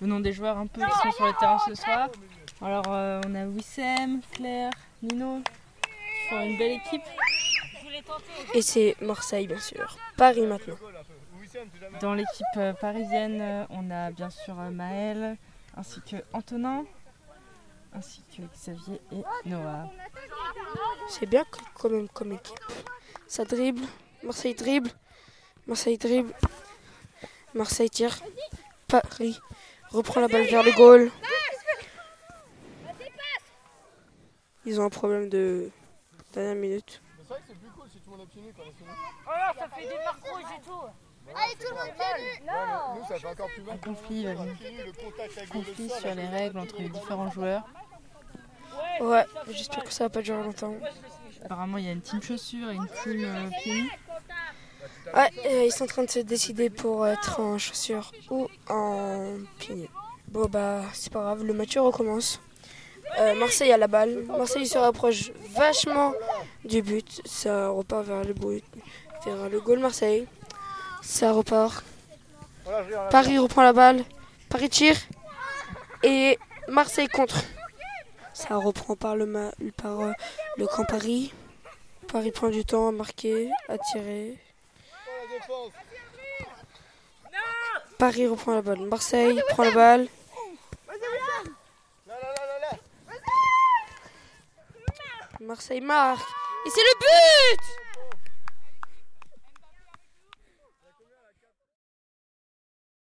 le nom des joueurs un peu qui sont sur le terrain ce soir. Alors euh, on a Wissem, Claire, Nino une belle équipe. Et c'est Marseille, bien sûr. Paris maintenant. Dans l'équipe euh, parisienne, euh, on a bien sûr Maël, ainsi que Antonin, ainsi que Xavier et Noah. C'est bien quand même comme équipe. Ça dribble. Marseille dribble. Marseille dribble. Marseille tire. Paris reprend la balle vers le goal. Ils ont un problème de dernière minute. C'est vrai que c'est plus cool si tout le monde est pieds nus quand on a fini. Oh là, ça fait des marques rouges et tout. Allez, tout le monde pieds nus Ouais, mais nous, ça fait encore plus mal. Un conflit, euh, sur les règles entre les différents joueurs. Ouais, j'espère que ça va pas durer longtemps. Apparemment, il y a une team chaussures et une team euh, pieds nus. Ouais, euh, ils sont en train de se décider pour être en chaussures ou en pieds. Bon bah c'est pas grave, le match recommence. Euh, Marseille a la balle. Marseille se rapproche vachement du but. Ça repart vers le but, vers le goal Marseille. Ça repart. Paris reprend la balle. Paris tire. Et Marseille contre. Ça reprend par le, par, euh, le camp Paris. Paris prend du temps à marquer, à tirer. Paris reprend la balle. Marseille prend la balle. Marseille marque. Et c'est le but